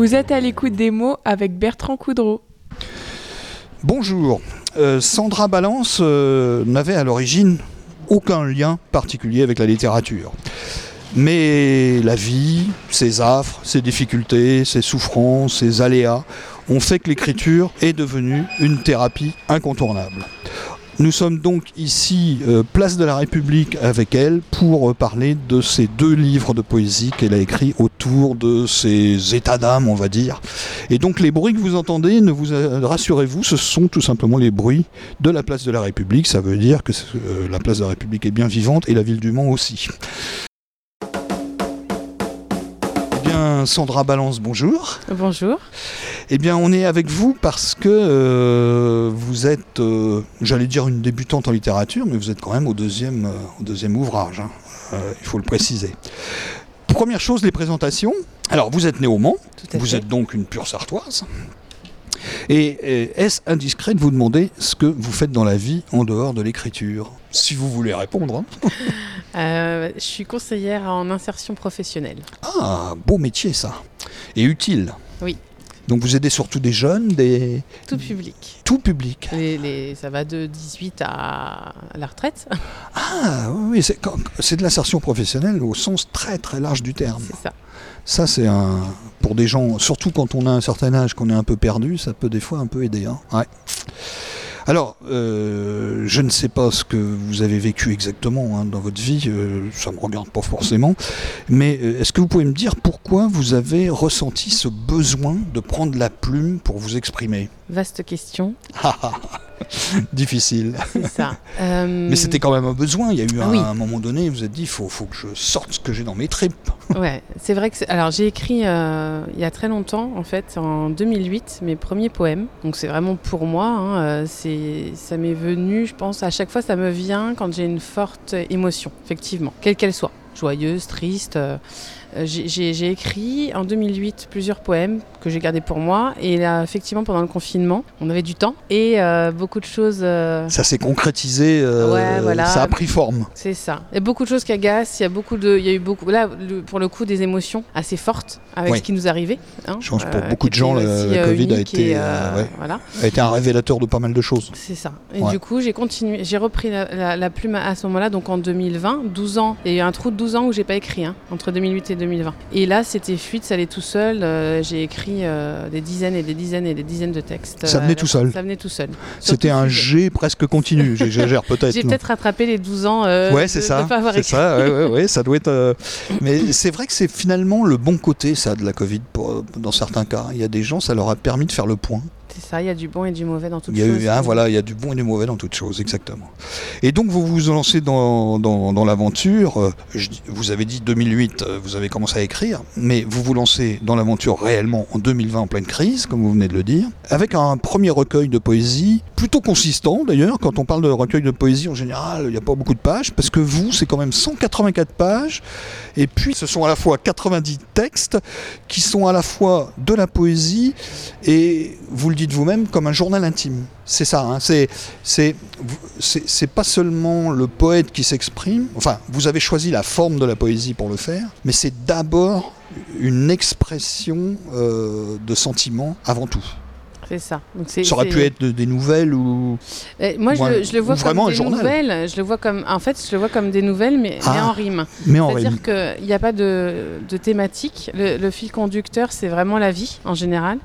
Vous êtes à l'écoute des mots avec Bertrand Coudreau. Bonjour. Euh, Sandra Balance euh, n'avait à l'origine aucun lien particulier avec la littérature. Mais la vie, ses affres, ses difficultés, ses souffrances, ses aléas ont fait que l'écriture est devenue une thérapie incontournable. Nous sommes donc ici, euh, place de la République, avec elle pour euh, parler de ces deux livres de poésie qu'elle a écrits autour de ses états d'âme, on va dire. Et donc les bruits que vous entendez, ne vous euh, rassurez-vous, ce sont tout simplement les bruits de la place de la République. Ça veut dire que la place de la République est bien vivante et la ville du Mans aussi. Bien, Sandra Balance, bonjour. Bonjour. Eh bien, on est avec vous parce que euh, vous êtes, euh, j'allais dire une débutante en littérature, mais vous êtes quand même au deuxième, euh, au deuxième ouvrage, hein. Il faut le préciser. Première chose, les présentations. Alors, vous êtes né au Mans, vous fait. êtes donc une pure sartoise. Et est-ce indiscret de vous demander ce que vous faites dans la vie en dehors de l'écriture? Si vous voulez répondre. hein. Euh, je suis conseillère en insertion professionnelle. Ah, beau métier ça. Et utile. Oui. Donc vous aidez surtout des jeunes, des Tout public. tout public. Les, les- ça va de 18 à la retraite, Ah oui, c'est de l'insertion professionnelle au sens très très large du terme. c'est ça. Ça c'est un pour des gens, surtout quand on a un certain âge, qu'on est un peu perdu, ça peut des fois un peu aider. hein. Ouais. Alors, euh, je ne sais pas ce que vous avez vécu exactement hein, dans votre vie, euh, ça ne me regarde pas forcément, mais euh, est-ce que vous pouvez me dire pourquoi vous avez ressenti ce besoin de prendre la plume pour vous exprimer? Vaste question, Difficile. ça. Euh, Mais c'était quand même un besoin. Il y a eu Ah un, oui. un moment donné, vous êtes dit, il faut, faut que je sorte ce que j'ai dans mes tripes. Ouais, c'est vrai que. Alors, j'ai écrit euh, il y a très longtemps, en fait, en 2008, mes premiers poèmes. Donc, c'est vraiment pour moi. hein, euh, c'est, ça m'est venu, je pense, à chaque fois, ça me vient quand j'ai une forte émotion, effectivement, quelle qu'elle soit, joyeuse, triste. euh, euh, j'ai, j'ai- écrit en 2008 plusieurs poèmes que j'ai gardés pour moi. Et là, effectivement, pendant le confinement, on avait du temps et euh, beaucoup de choses. euh, Ça s'est concrétisé, euh, Ouais, voilà. ça a pris forme. c'est ça. Il y a beaucoup de choses qui agacent. Il y a beaucoup de, il y a eu beaucoup, là, le- pour le coup, des émotions assez fortes avec Oui. ce qui nous arrivait. hein, Je pense que pour euh, beaucoup de gens, le- la euh, Covid a été, et, euh, ouais. voilà. A été un révélateur de pas mal de choses. C'est ça. Et Ouais. du coup, j'ai continué, j'ai repris la, la- la plume à ce moment-là, donc en 2020, 12 ans. Il y a eu un trou de 12 ans où j'ai pas écrit, hein, entre 2008 et 2020. Et là, c'était fluide, ça allait tout seul. euh, j'ai écrit euh, des dizaines et des dizaines et des dizaines de textes. Ça euh, venait tout seul. Ça venait tout seul. C'était un jet presque continu. J'exagère peut-être. J'ai peut-être rattrapé les 12 ans euh, ouais, de- ça. pas avoir C'est écrit. ça. Ouais, ouais, ouais, ça doit être. euh, Mais c'est vrai que c'est finalement le bon côté, ça, de la Covid, pour- dans certains cas. Il y a des gens, ça leur a permis de faire le point. C'est ça, il y a du bon et du mauvais dans toutes Il y a choses. eu, hein, voilà, il y a du bon et du mauvais dans toutes choses, exactement. Et donc vous vous lancez dans, dans, dans l'aventure. euh, Vous avez dit 2008, euh, vous avez commencé à écrire, mais vous vous lancez dans l'aventure réellement en 2020 en pleine crise, comme vous venez de le dire, avec un premier recueil de poésie plutôt consistant d'ailleurs. Quand on parle de recueil de poésie en général, il n'y a pas beaucoup de pages, parce que vous, c'est quand même 184 pages, et puis ce sont à la fois 90 textes qui sont à la fois de la poésie et vous le dites vous-même comme un journal intime. C'est ça, hein, c'est c'est pas seulement le poète qui s'exprime. Enfin, vous avez choisi la forme de la poésie pour le faire, mais c'est d'abord une expression euh, de sentiments avant tout. C'est ça. Donc c'est- Ça aurait pu être de- des nouvelles ou Eh, moi, je, Ouais, le- je le vois comme des nouvelles. Je le vois comme, en fait, je le vois comme des nouvelles, mais, mais Ah, en rime. mais en. C'est-à-dire qu'il n'y a pas de, de thématique. Le, le fil conducteur, c'est vraiment la vie en général.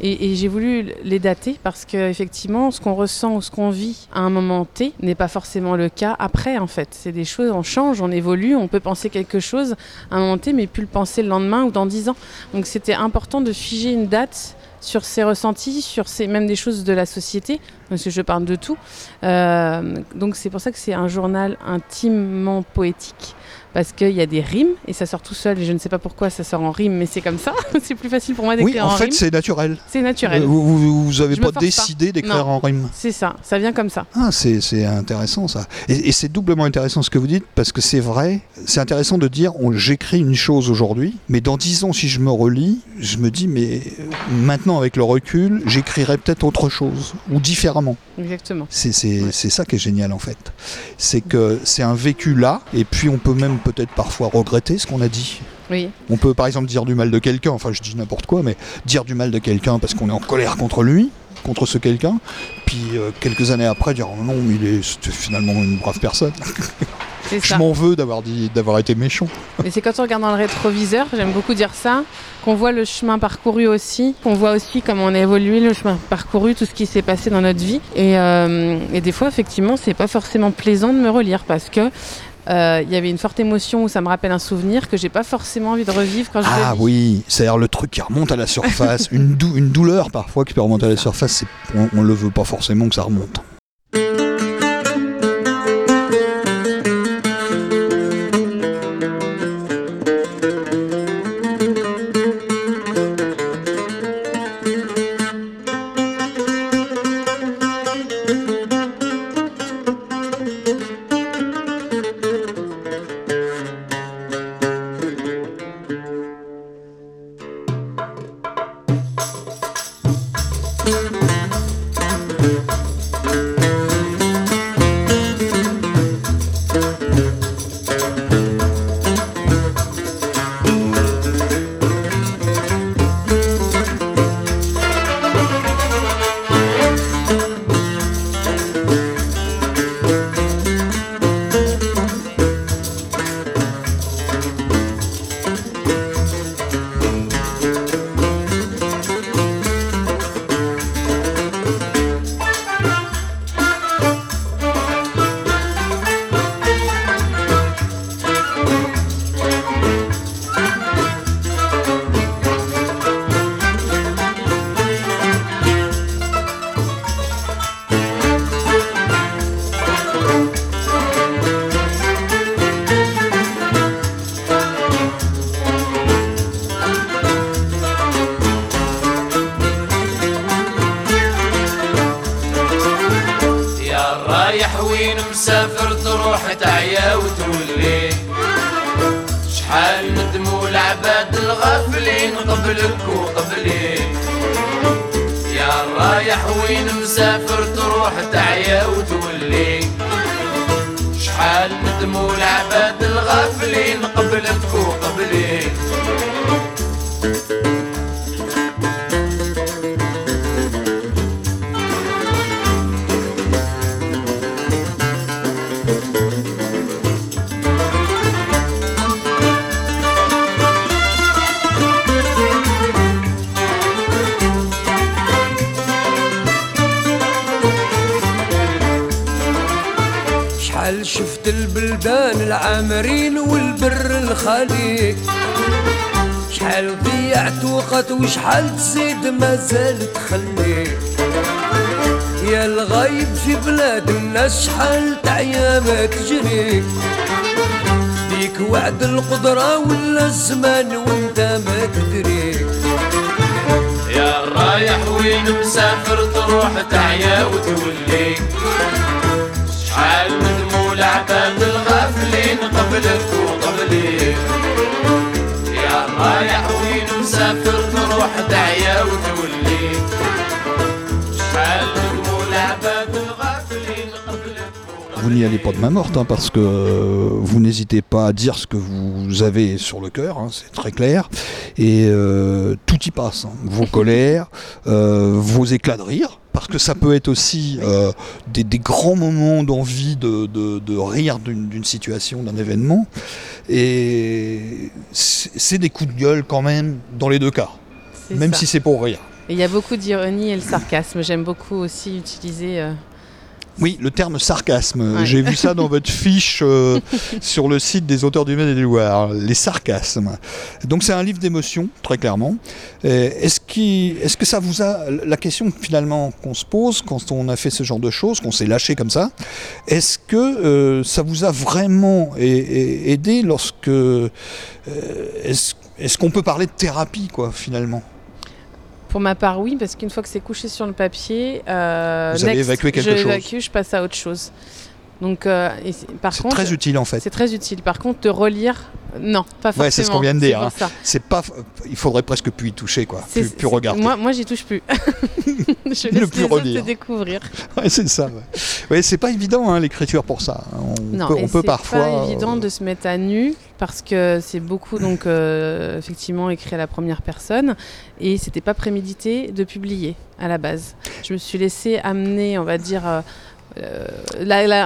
Et, et j'ai voulu les dater parce que effectivement, ce qu'on ressent ou ce qu'on vit à un moment T n'est pas forcément le cas après. En fait, c'est des choses. On change, on évolue. On peut penser quelque chose à un moment T, mais plus le penser le lendemain ou dans dix ans. Donc, c'était important de figer une date sur ses ressentis, sur ces, même des choses de la société, parce que je parle de tout. Euh, donc c'est pour ça que c'est un journal intimement poétique, parce qu'il y a des rimes, et ça sort tout seul, et je ne sais pas pourquoi ça sort en rime, mais c'est comme ça. c'est plus facile pour moi Oui, d'écrire en en, fait, rime. c'est naturel. C'est naturel. Euh, Vous, vous, avez Je me pas décidé d'écrire en rime. C'est ça, ça vient comme ça. Ah, c'est intéressant ça. Et, et c'est doublement intéressant ce que vous dites parce que c'est vrai, c'est intéressant de dire j'écris une chose aujourd'hui, mais dans dix ans si je me relis, je me dis mais euh, maintenant avec le recul, j'écrirai peut-être autre chose ou différemment. Exactement. C'est c'est- c'est ça qui est génial en fait. C'est que c'est un vécu là et puis on peut même peut-être parfois regretter ce qu'on a dit. Oui. On peut par exemple dire du mal de quelqu'un, enfin je dis n'importe quoi, mais dire du mal de quelqu'un parce qu'on est en colère contre lui, contre ce quelqu'un, puis euh, quelques années après dire oh non, mais il est c'était finalement une brave personne. Je m'en veux d'avoir dit d'avoir été méchant. Mais c'est quand on regarde dans le rétroviseur, j'aime beaucoup dire ça, qu'on voit le chemin parcouru aussi, qu'on voit aussi comment on a évolué, le chemin parcouru, tout ce qui s'est passé dans notre vie. Et, euh, et des fois, effectivement, c'est pas forcément plaisant de me relire parce que euh, il y avait une forte émotion où ça me rappelle un souvenir que j'ai pas forcément envie de revivre quand je Ah oui, c'est-à-dire le truc qui remonte à la surface, une, dou- une douleur parfois qui peut remonter à la surface, on, on le veut pas forcément que ça remonte. وقت وشحال تزيد مازال تخلي يا الغايب في بلاد الناس شحال تعيا ما تجري. ديك وعد القدرة ولا الزمان وانت ما تدري. يا رايح وين مسافر تروح تعيا وتولي. شحال ندموا العباد الغافلين قبلك وقبلي. يا رايح مسافر تروح تعيا وتولي. N'y allez pas de main morte, hein, parce que euh, vous n'hésitez pas à dire ce que vous avez sur le cœur, hein, c'est très clair, et euh, tout y passe, hein. vos colères, euh, vos éclats de rire, parce que ça peut être aussi euh, des, des grands moments d'envie de, de- de rire d'une situation, d'un événement, et c'est des coups de gueule quand même dans les deux cas, même ça. si c'est pour rire. Il y a beaucoup d'ironie et le sarcasme. J'aime beaucoup aussi utiliser. euh, Oui, le terme sarcasme. Ouais. J'ai vu ça dans votre fiche euh, sur le site des auteurs du Maine et du Loir, les sarcasmes. Donc c'est un livre d'émotion, très clairement. Est-ce que ça vous a... La question finalement qu'on se pose quand on a fait ce genre de choses, qu'on s'est lâché comme ça, est-ce que euh, ça vous a vraiment aidé lorsque... euh, Est-ce est-ce qu'on peut parler de thérapie, quoi, finalement? Pour ma part, oui, parce qu'une fois que c'est couché sur le papier, euh, Vous avez next, évacué quelque je chose. évacue, je passe à autre chose. Donc, euh, et c'est- par C'est contre, très utile en fait. c'est très utile. Par contre, de relire, non, pas forcément. Ouais, c'est ce qu'on vient de dire, hein. C'est pas, il faudrait presque plus y toucher quoi, C'est- plus, regarder. Moi, moi j'y touche plus. Je laisse plus les autres te découvrir. Ouais, c'est ça. Ouais, Ouais, c'est pas évident hein, l'écriture pour ça. On Non, peut, on peut c'est parfois. pas évident euh, de se mettre à nu parce que c'est beaucoup donc euh, effectivement écrit à la première personne et c'était pas prémédité de publier à la base. Je me suis laissée amener, on va dire, euh,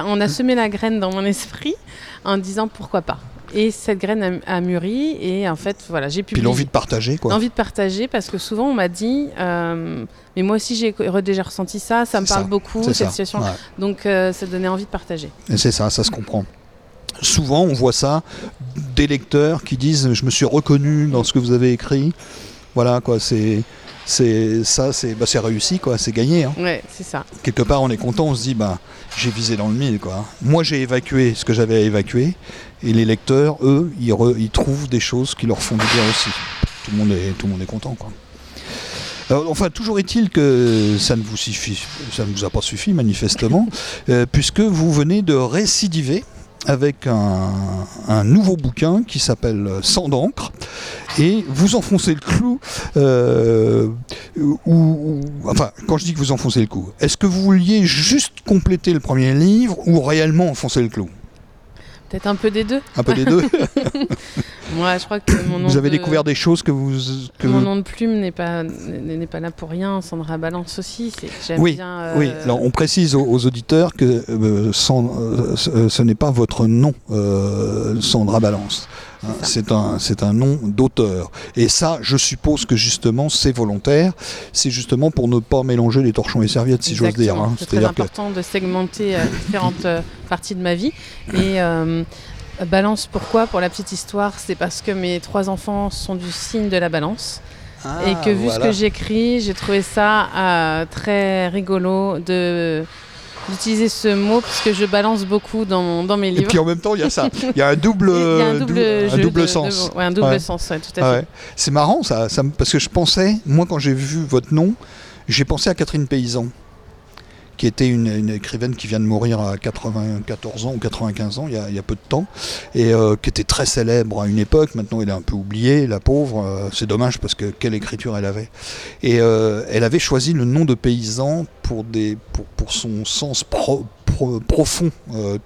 on a semé la graine dans mon esprit en disant pourquoi pas. Et cette graine a, a mûri et en fait voilà j'ai Puis publié. l'envie de partager quoi. L'envie de partager parce que souvent on m'a dit euh, mais moi aussi j'ai déjà ressenti ça, ça me parle ça, beaucoup cette ça. situation. ouais. Donc euh, ça donnait envie de partager. Et C'est ça, ça se comprend. Souvent, on voit ça des lecteurs qui disent Je me suis reconnu dans ce que vous avez écrit. Voilà, quoi, c'est. C'est ça, c'est bah, c'est réussi, quoi, c'est gagné. hein. Ouais, c'est ça. Quelque part, on est content, on se dit, bah, j'ai visé dans le mille, quoi. Moi, j'ai évacué ce que j'avais à évacuer, et les lecteurs, eux, ils, re- ils trouvent des choses qui leur font du bien aussi. Tout le monde est, tout le monde est content, quoi. Alors, enfin, toujours est-il que ça ne vous suffit, ça ne vous a pas suffi manifestement, euh, puisque vous venez de récidiver avec un, un nouveau bouquin qui s'appelle Sang d'encre, et vous enfoncez le clou. euh, ou, ou- enfin, quand je dis que vous enfoncez le clou, est-ce que vous vouliez juste compléter le premier livre ou réellement enfoncer le clou? Peut-être un peu des deux. Un peu des deux. Moi, je crois que mon nom vous avez de... découvert des choses que vous. Que Mon nom de plume n'est pas n'est pas là pour rien. Sandra Balance aussi. Oui, bien. euh, Oui, alors on précise aux, aux auditeurs que euh, sans- euh, ce euh, n'est pas votre nom, euh, Sandra Balance. Hein, C'est un, c'est un nom d'auteur. Et ça, je suppose que justement, c'est volontaire. C'est justement pour ne pas mélanger les torchons et serviettes, si j'ose dire. hein. C'est très que important de segmenter euh, différentes euh, parties de ma vie. Et euh, balance, pourquoi Pour la petite histoire, c'est parce que mes trois enfants sont du signe de la balance. et que vu ce que j'écris, j'ai trouvé ça euh, très rigolo de d'utiliser ce mot parce que je balance beaucoup dans, dans mes Et livres. puis en même temps, il y a ça. Il y a un double, Il y a un double, dou- un jeu double de- de sens. Ouais, un double Ouais. sens, ouais, tout à Ah fait. C'est marrant ça, ça parce que je pensais, moi quand j'ai vu votre nom, j'ai pensé à Catherine Paysan, qui était une, écrivaine qui vient de mourir à 94 ans ou 95 ans, il y a, il y a peu de temps, et euh, qui était très célèbre à une époque, maintenant elle est un peu oubliée, la pauvre, euh, c'est dommage parce que quelle écriture elle avait. Et euh, elle avait choisi le nom de paysan pour, des, pour, pour son sens pro- pro- profond,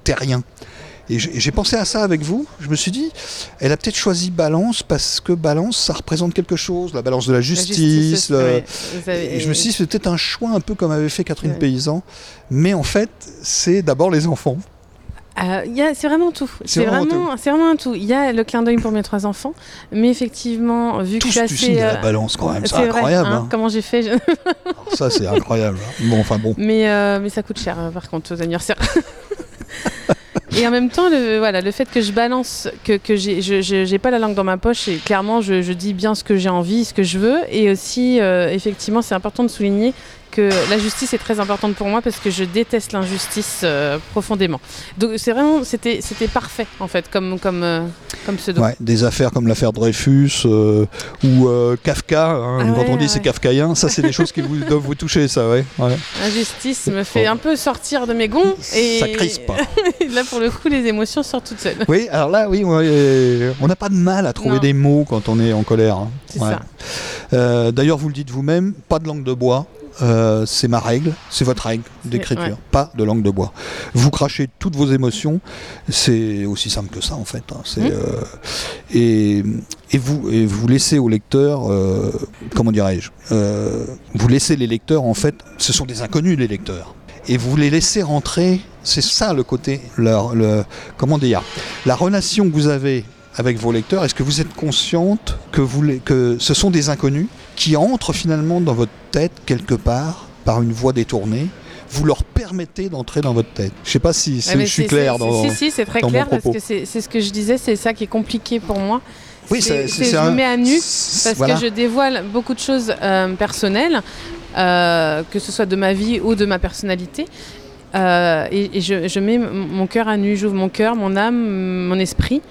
terrien. Et j'ai pensé à ça avec vous. Je me suis dit, elle a peut-être choisi balance parce que balance, ça représente quelque chose, la balance de la La justice. le- Et je me suis dit, c'est peut-être un choix un peu comme avait fait Catherine Ouais. Paysan. Mais en fait, c'est d'abord les enfants. Euh, c'est vraiment tout. C'est vraiment vraiment, vraiment un tout. Il y a le clin d'œil pour mes trois enfants, mais effectivement, vu que Tous je suis du assez, signe de la euh, balance quand même. C'est vrai, incroyable. hein, hein. Comment j'ai fait je- ça, c'est incroyable. hein. Bon, enfin bon. mais, euh, mais ça coûte cher, euh, par contre, aux anniversaires. Et en même temps, le, voilà, le fait que je balance, que, que j'ai, je, j'ai pas la langue dans ma poche, et clairement, je, je dis bien ce que j'ai envie, ce que je veux. Et aussi, euh, effectivement, c'est important de souligner que la justice est très importante pour moi parce que je déteste l'injustice euh, profondément. Donc c'est vraiment, c'était, c'était parfait en fait, comme, comme, euh, comme pseudo. Ouais, des affaires comme l'affaire Dreyfus euh, ou Kafka, hein, Ah quand ouais, on dit ouais. c'est kafkaïen, ça c'est des choses qui vous, doivent vous toucher, ça, ouais. L'injustice me fait un peu sortir de mes gonds et Ça crispe. là pour le coup les émotions sortent toutes seules. Oui, alors là, oui, on n'a pas de mal à trouver Non. des mots quand on est en colère. hein. C'est ça. D'ailleurs, vous le dites vous-même, pas de langue de bois. Euh, c'est ma règle, c'est votre règle d'écriture, ouais. pas de langue de bois. Vous crachez toutes vos émotions, c'est aussi simple que ça en fait. hein. C'est, Mmh. euh, et, et vous, et vous laissez au lecteur, euh, comment dirais-je, vous laissez les lecteurs en fait, ce sont des inconnus les lecteurs, et vous les laissez rentrer. C'est ça le côté, leur, le, comment dire, la relation que vous avez avec vos lecteurs, est-ce que vous êtes consciente que, vous, que ce sont des inconnus qui entrent finalement dans votre tête quelque part par une voie détournée? Vous leur permettez d'entrer dans votre tête. Je sais pas si, mais je suis clair dans. Si, si, c'est très clair parce que c'est ce que je disais, c'est ça qui est compliqué pour moi. Oui, c'est je un- me mets à nu parce voilà. que je dévoile beaucoup de choses euh, personnelles, euh, que ce soit de ma vie ou de ma personnalité. Euh, et, et je, je mets mon cœur à nu, j'ouvre mon cœur, mon âme, mon esprit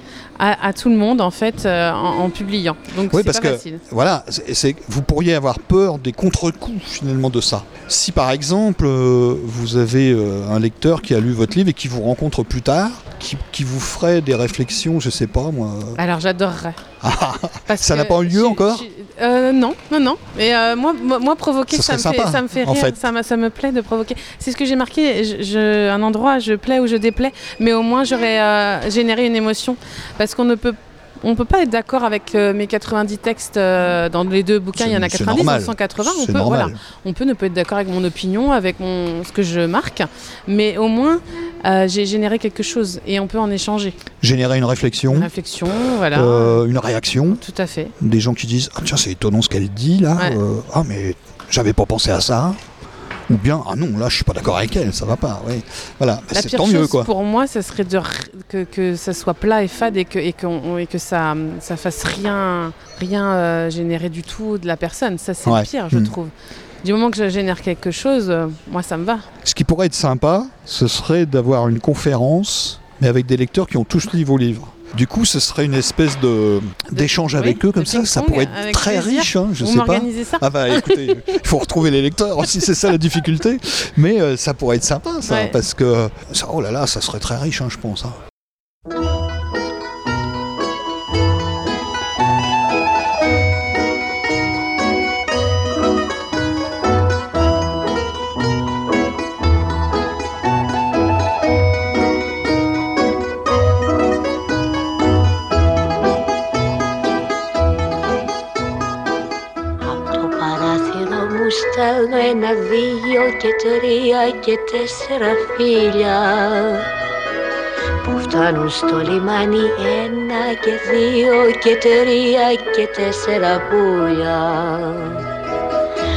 à, à tout le monde en fait euh, en, en publiant. Donc Oui, c'est parce pas que facile. voilà, c'est, vous pourriez avoir peur des contre-coups finalement de ça. Si par exemple euh, vous avez euh, un lecteur qui a lu votre livre et qui vous rencontre plus tard, qui, qui vous ferait des réflexions, je sais pas moi. Alors j'adorerais. Ah, Ça n'a pas eu lieu encore? Euh, Non, non, non. Mais euh, moi, moi, moi, provoquer, ça me, fait, ça me fait en rire. fait. Ça, me- ça me plaît de provoquer. C'est ce que j'ai marqué. Je, je- un endroit, je plais ou je déplais. Mais au moins, j'aurais euh, généré une émotion. Parce qu'on ne peut. On peut pas être d'accord avec euh, mes 90 textes euh, dans les deux bouquins. Il y en a C'est- c'est 90, normal. ou 180. On peut, voilà, on peut ne pas être d'accord avec mon opinion, avec mon, ce que je marque. Mais au moins, euh, j'ai généré quelque chose et on peut en échanger. Générer une réflexion, Une réflexion, voilà. une réaction, Tout à fait. des gens qui disent ah tiens c'est étonnant ce qu'elle dit là, Ouais. ah mais j'avais pas pensé à ça. Ou bien, ah non, là je suis pas d'accord avec elle, ça va pas. Ouais. Voilà, Bah, c'est tant mieux quoi. pour moi, ça serait de que, que ça soit plat et fade et que, et et que ça, ça fasse rien, rien euh, générer du tout de la personne. Ça, c'est Ouais. pire, je Mm. trouve. Du moment que je génère quelque chose, euh, moi, ça me va. Ce qui pourrait être sympa, ce serait d'avoir une conférence, mais avec des lecteurs qui ont tous lu vos livres. Du coup, ce serait une espèce de d'échange oui, avec eux comme ça. Ça pourrait être très plaisir. riche, hein, je Vous sais pas. ça Ah bah écoutez, il faut retrouver les lecteurs aussi, c'est ça la difficulté. Mais euh, ça pourrait être sympa, ça, Ouais. parce que ça, oh là là, ça serait très riche, hein, je pense. hein. Και τρία και τέσσερα φίλια που φτάνουν στο λιμάνι ένα και δύο και τρία και τέσσερα πουλιά.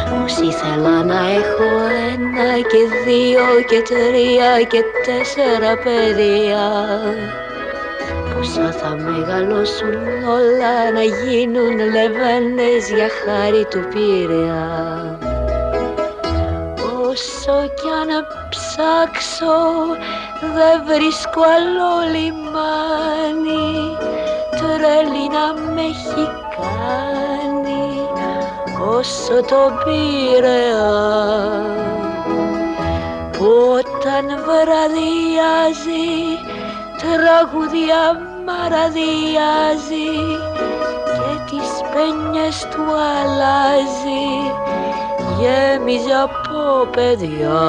Πως ήθελα να έχω ένα και δύο και τρία και τέσσερα παιδιά Πόσα θα μεγαλώσουν όλα να γίνουν λεβένες για χάρη του Πειραιά Όσο κι αν ψάξω δεν βρίσκω άλλο λιμάνι. Τρέλη να με έχει κάνει όσο το Πειραιά που όταν βραδιάζει τραγουδιά μαραδιάζει και τις πένιες του αλλάζει γέμιζε από παιδιά.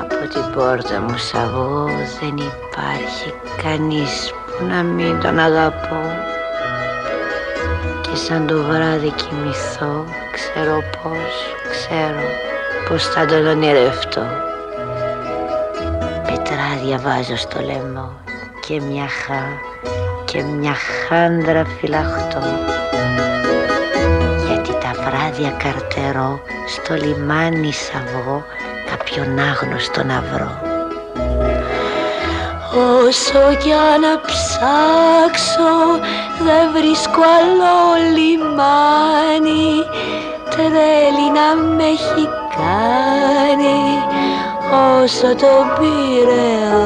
Από την πόρτα μου σ' αγώ δεν υπάρχει. Κανείς που να μην τον αγαπώ. Και σαν το βράδυ κοιμηθώ ξέρω πως, ξέρω πως θα τον ονειρευτώ. Πετράδια βάζω στο λαιμό και μια χά και μια χάντρα φυλαχτώ. Γιατί τα βράδια καρτερώ στο λιμάνι σ' κάποιον άγνωστο να βρω. Όσο κι αν ψάξω δεν βρίσκω άλλο λιμάνι. Τρέλη να με έχει κάνει όσο το Πειραιά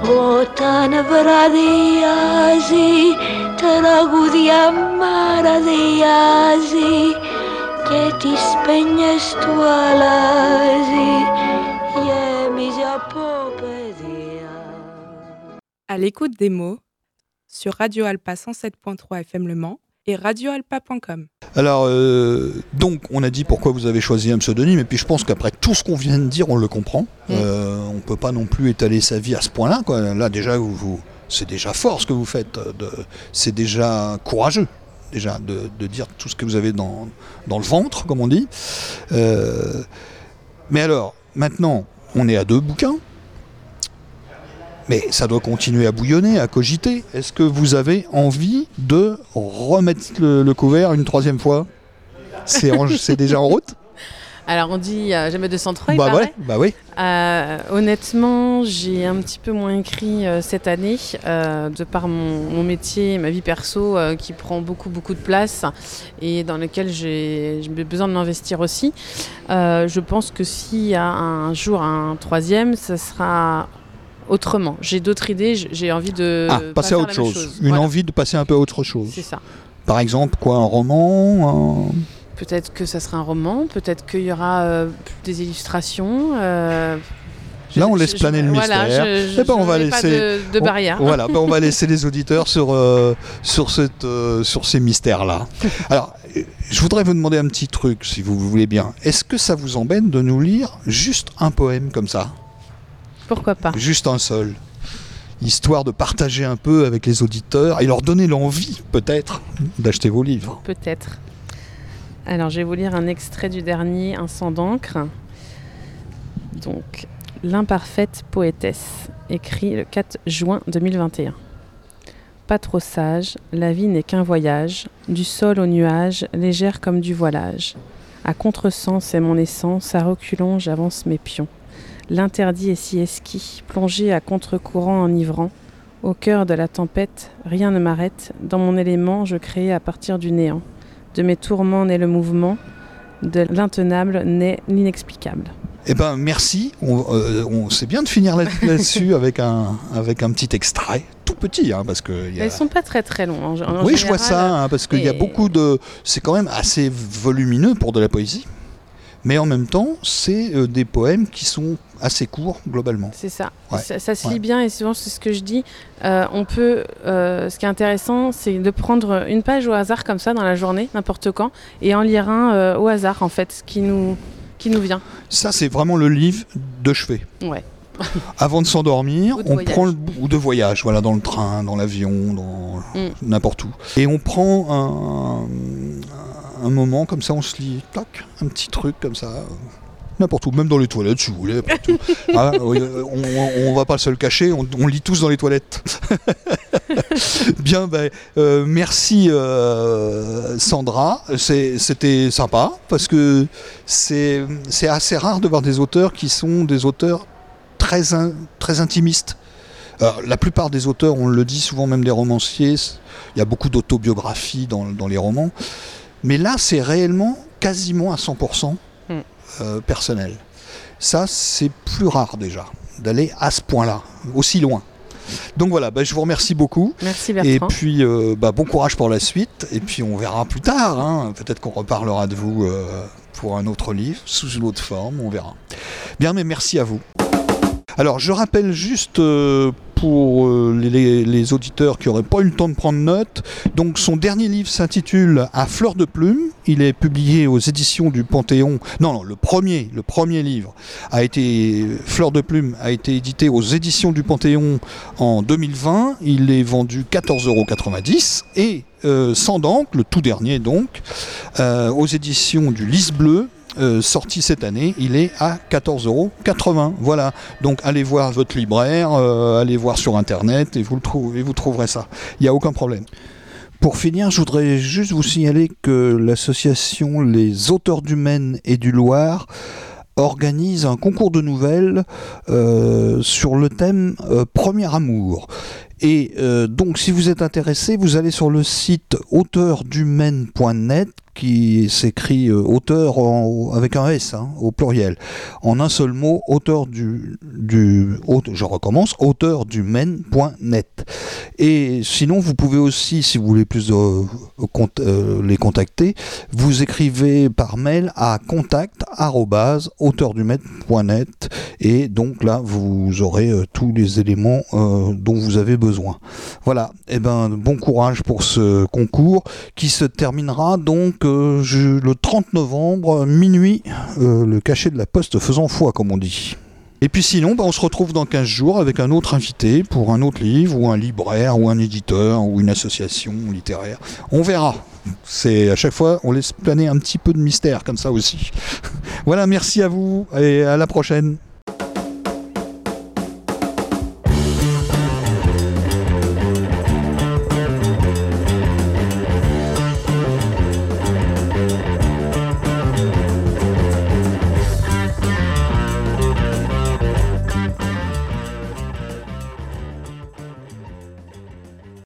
που όταν βραδιάζει τραγουδιά μαραδιάζει και τις πένιες του αλλάζει À l'écoute des mots sur Radio Alpa 107.3 FM Le Mans et radioalpa.com. Alors, euh, donc, on a dit pourquoi vous avez choisi un pseudonyme, et puis je pense qu'après tout ce qu'on vient de dire, on le comprend. Euh, on peut pas non plus étaler sa vie à ce point-là. Quoi. Là, déjà, vous, vous- c'est déjà fort ce que vous faites. euh, de- c'est déjà courageux, déjà, de, de dire tout ce que vous avez dans, dans le ventre, comme on dit. Euh, mais alors, maintenant, on est à deux bouquins. Mais ça doit continuer à bouillonner, à cogiter. Est-ce que vous avez envie de remettre le, le couvert une troisième fois? C'est déjà en route? Alors on dit euh, jamais 203, il Bah ouais, bah oui. Euh, honnêtement, j'ai un petit peu moins écrit euh, cette année, euh, de par mon, mon métier, ma vie perso, qui prend beaucoup, beaucoup de place et dans lequel j'ai besoin de m'investir aussi. Je pense que s'il y a un jour un troisième, ça sera autrement. J'ai d'autres idées, j'ai envie de Ah, pas passer à autre chose. Une Voilà, envie de passer un peu à autre chose. C'est ça. Par exemple, quoi, un roman un- Peut-être que ça sera un roman, peut-être qu'il y aura euh, des illustrations. euh, Là, on laisse je- planer le voilà, mystère. je- je- Eh ben, on va laisser- de, de on- barrière. Voilà, ben, on va laisser les auditeurs sur, euh, sur, cette, euh, sur ces mystères-là. Alors, euh, je voudrais vous demander un petit truc, si vous voulez bien. Est-ce que ça vous embête de nous lire juste un poème comme ça? Pourquoi pas Juste un seul Histoire de partager un peu avec les auditeurs et leur donner l'envie, peut-être, d'acheter vos livres. Peut-être. Alors, je vais vous lire un extrait du dernier, Un sang d'encre. Donc, L'imparfaite poétesse, écrit le 4 juin 2021. Pas trop sage, la vie n'est qu'un voyage, du sol au nuage, légère comme du voilage. À contresens c'est mon essence, à reculons j'avance mes pions. L'interdit est si esquis, plongé à contre-courant enivrant. Au cœur de la tempête, rien ne m'arrête, dans mon élément je crée à partir du néant. De mes tourments naît le mouvement, de l'intenable naît l'inexplicable. Eh ben, merci. On, euh, on- c'est bien de finir là- là-dessus avec un, avec un petit extrait, tout petit, hein, parce que. y a- sont pas très très longues. en- en oui, je vois ça, hein, parce qu'il y a beaucoup de. C'est quand même assez volumineux pour de la poésie, mais en même temps, c'est euh, des poèmes qui sont assez courts globalement. C'est ça. Ouais, ça. ça se ouais. lit bien et souvent c'est ce que je dis. euh, on peut. euh, ce qui est intéressant, c'est de prendre une page au hasard comme ça dans la journée, n'importe quand, et en lire un au hasard en fait, ce qui nous qui nous vient. Ça, c'est vraiment le livre de chevet. Ouais. Avant de s'endormir, on voyage. prend le ou de voyage, voilà, dans le train, dans l'avion, dans Mm. n'importe où. Et on prend un, un moment comme ça, on se lit, tac, un petit truc comme ça. N'importe où, même dans les toilettes, si vous voulez. Ah, euh, on, va pas se le cacher, on, on lit tous dans les toilettes. Bien, ben, euh, merci euh, Sandra. C'était sympa parce que c'est assez rare de voir des auteurs qui sont des auteurs très, in- très intimistes. Alors, la plupart des auteurs, on le dit souvent, même des romanciers, il y a beaucoup d'autobiographies dans, dans les romans. Mais là, c'est réellement quasiment à 100% Mm. euh, personnel. Ça, c'est plus rare déjà, d'aller à ce point-là, aussi loin. Donc voilà, bah, je vous remercie beaucoup. Merci Et Bertrand. puis, euh, bah, bon courage pour la suite. Et puis, on verra plus tard. hein. Peut-être qu'on reparlera de vous euh, pour un autre livre, sous une autre forme. On verra. Bien, mais merci à vous. Alors, je rappelle juste euh, pour euh, les, auditeurs qui n'auraient pas eu le temps de prendre note. Donc, son dernier livre s'intitule À fleur de plume. Il est publié aux éditions du Panthéon. Non, non, le premier, le premier livre a été Fleur de plume a été édité aux éditions du Panthéon en 2020. Il est vendu 14,90 euros. Et euh, Sans le tout dernier donc, euh, aux éditions du Lys Bleu, euh, sorti cette année, il est à 14,80 euros. Voilà. Donc allez voir votre libraire, euh, allez voir sur internet et vous, le trouvez, vous trouverez ça. Il n'y a aucun problème. Pour finir, je voudrais juste vous signaler que l'association Les Auteurs du Maine et du Loir organise un concours de nouvelles euh, sur le thème Premier Amour. Et donc, si vous êtes intéressé, vous allez sur le site auteurdumaine.net qui s'écrit euh, auteur avec un S hein, au pluriel. En un seul mot, auteur du, du je recommence, auteurdumaine.net. Et sinon, vous pouvez aussi, si vous voulez plus euh, euh, les contacter, vous écrivez par mail à contact@auteurdumaine.net et donc là, vous aurez tous les éléments dont vous avez besoin. Voilà, et ben bon courage pour ce concours qui se terminera donc le 30 novembre, minuit, euh, le cachet de la poste faisant foi, comme on dit. Et puis sinon, bah, on se retrouve dans 15 jours avec un autre invité pour un autre livre, ou un libraire, ou un éditeur, ou une association littéraire. On verra. C'est à chaque fois, on laisse planer un petit peu de mystère comme ça aussi. voilà, merci à vous et à la prochaine.